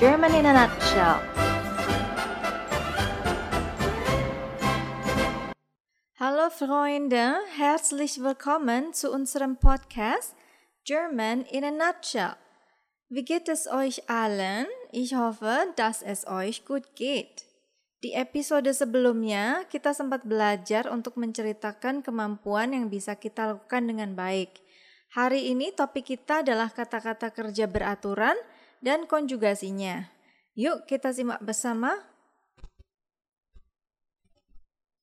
German in a nutshell. Hallo Freunde, herzlich willkommen zu unserem Podcast German in a nutshell. Wie geht es euch allen? Ich hoffe, dass es euch gut geht. Di episode sebelumnya, kita sempat belajar untuk menceritakan kemampuan yang bisa kita lakukan dengan baik. Hari ini topik kita adalah kata-kata kerja beraturan dan konjugasinya. Yuk kita simak bersama.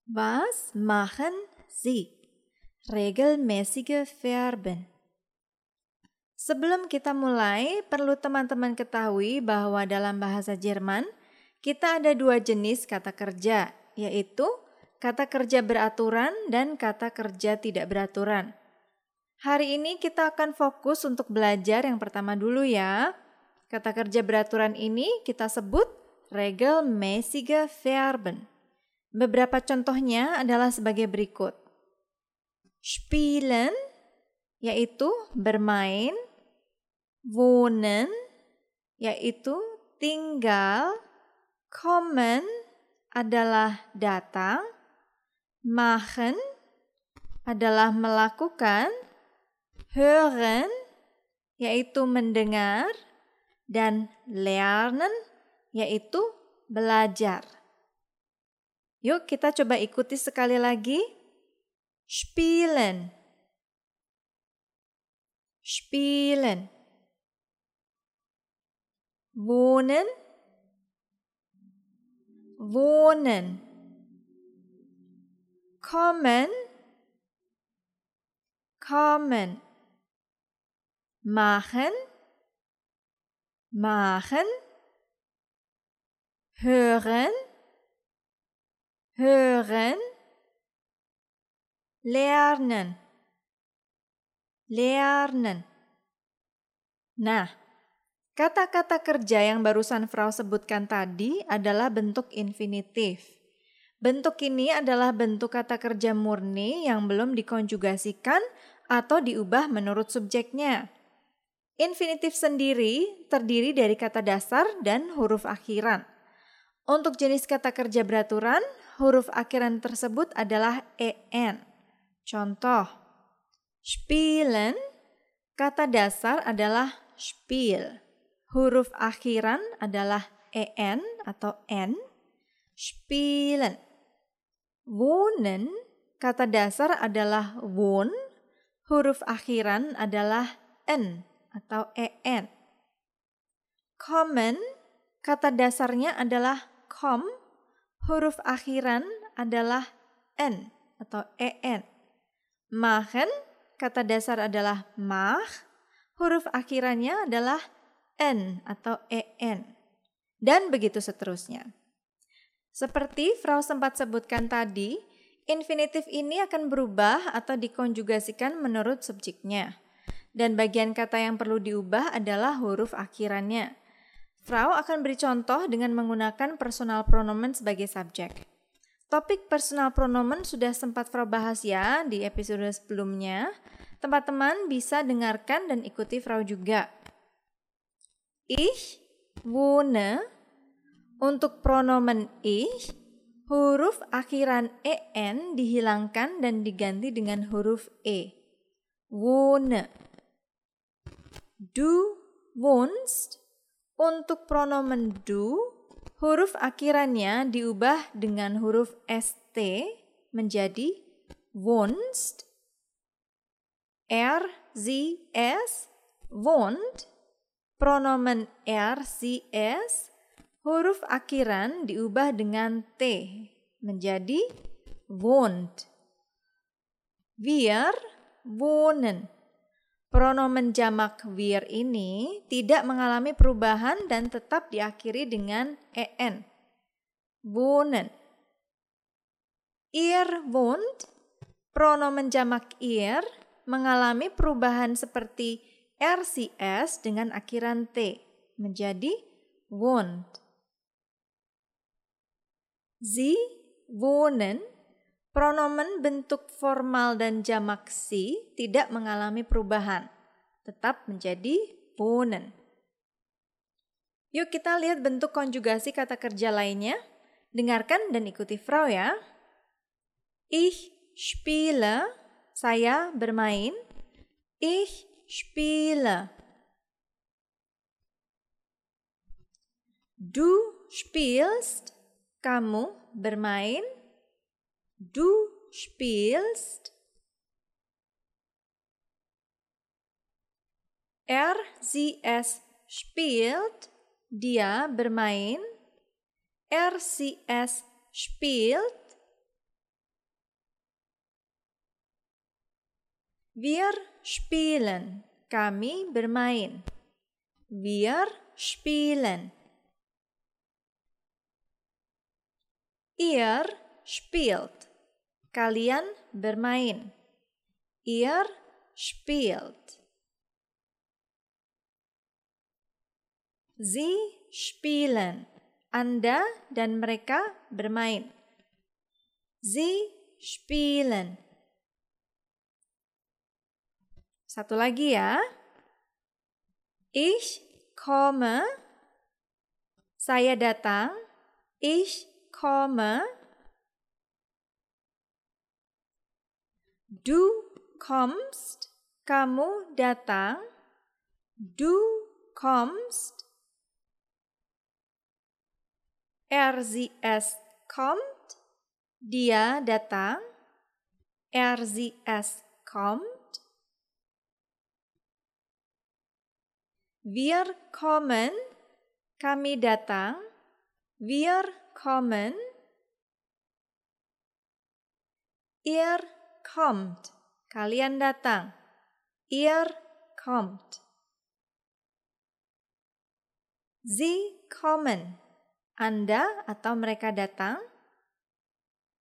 Was machen Sie? Regelmäßige Verben. Sebelum kita mulai, perlu teman-teman ketahui bahwa dalam bahasa Jerman, kita ada dua jenis kata kerja, yaitu kata kerja beraturan dan kata kerja tidak beraturan. Hari ini kita akan fokus untuk belajar yang pertama dulu ya. Kata kerja beraturan ini kita sebut regelmäßige Verben. Beberapa contohnya adalah sebagai berikut. Spielen, yaitu bermain. Wohnen, yaitu tinggal. Kommen adalah datang. Machen adalah melakukan. Hören, yaitu mendengar. Dan lernen, yaitu belajar. Yuk kita coba ikuti sekali lagi. Spielen. Spielen. Wohnen. Wohnen. Kommen. Kommen. Machen. Machen. Hören hören, lernen, lernen. Nah, kata-kata kerja yang barusan Frau sebutkan tadi adalah bentuk infinitif. Bentuk ini adalah bentuk kata kerja murni yang belum dikonjugasikan atau diubah menurut subjeknya. Infinitif sendiri terdiri dari kata dasar dan huruf akhiran. Untuk jenis kata kerja beraturan, huruf akhiran tersebut adalah en. Contoh, spielen, kata dasar adalah spiel. Huruf akhiran adalah en atau n. Spielen. Wohnen, kata dasar adalah wohn. Huruf akhiran adalah n atau en. Kommen, kata dasarnya adalah kom huruf akhiran adalah n atau en. Machen kata dasar adalah mach, huruf akhirannya adalah n atau en. Dan begitu seterusnya. Seperti Frau sempat sebutkan tadi, infinitif ini akan berubah atau dikonjugasikan menurut subjeknya. Dan bagian kata yang perlu diubah adalah huruf akhirannya. Frau akan beri contoh dengan menggunakan personal pronomen sebagai subjek. Topik personal pronomen sudah sempat Frau bahas ya di episode sebelumnya. Teman-teman bisa dengarkan dan ikuti Frau juga. Ich wohne untuk pronomen ich huruf akhiran en dihilangkan dan diganti dengan huruf e. Wohne. Du wohnst untuk pronomen du, huruf akhirannya diubah dengan huruf st menjadi wohnst, er, sie, es, wohnt, pronomen er, sie, es, huruf akhiran diubah dengan t menjadi wohnt. Wir wohnen. Pronomen jamak wir ini tidak mengalami perubahan dan tetap diakhiri dengan en. Wohnen. Ihr wohnt, pronomen jamak ihr mengalami perubahan seperti RCS dengan akhiran T menjadi wohnt. Sie wohnen Pronomen bentuk formal dan jamak si tidak mengalami perubahan, tetap menjadi wohnen. Yuk kita lihat bentuk konjugasi kata kerja lainnya. Dengarkan dan ikuti Frau ya. Ich spiele, saya bermain. Ich spiele. Du spielst, kamu bermain. Du spielst. Er, sie, es spielt, dia bermain. Er, sie, es spielt. Wir spielen, kami bermain. Wir spielen. Ihr spielt. Kalian bermain. Ihr spielt. Sie spielen. Anda dan mereka bermain. Sie spielen. Satu lagi ya. Ich komme. Saya datang. Ich komme. Du kommst, kamu datang. Du kommst. Er, sie, es kommt. Dia datang. Er, sie, es kommt. Wir kommen. Kami datang. Wir kommen. Ihr kommt. Kalian datang. Ihr kommt. Sie kommen. Anda atau mereka datang.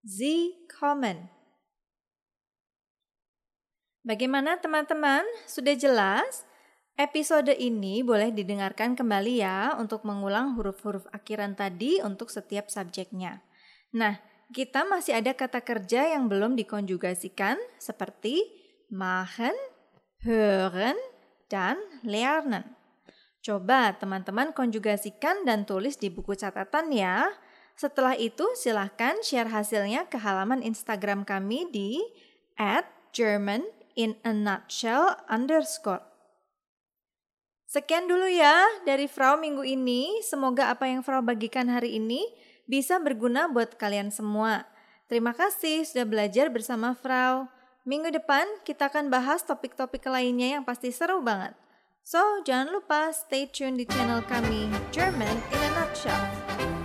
Sie kommen. Bagaimana teman-teman? Sudah jelas? Episode ini boleh didengarkan kembali ya untuk mengulang huruf-huruf akhiran tadi untuk setiap subjeknya. Nah, kita masih ada kata kerja yang belum dikonjugasikan seperti machen, hören, dan lernen. Coba teman-teman konjugasikan dan tulis di buku catatan ya. Setelah itu silahkan share hasilnya ke halaman Instagram kami di at German in a nutshell underscore. Sekian dulu ya dari Frau minggu ini. Semoga apa yang Frau bagikan hari ini bisa berguna buat kalian semua. Terima kasih sudah belajar bersama Frau. Minggu depan kita akan bahas topik-topik lainnya yang pasti seru banget. So, jangan lupa stay tune di channel kami, German in a Nutshell.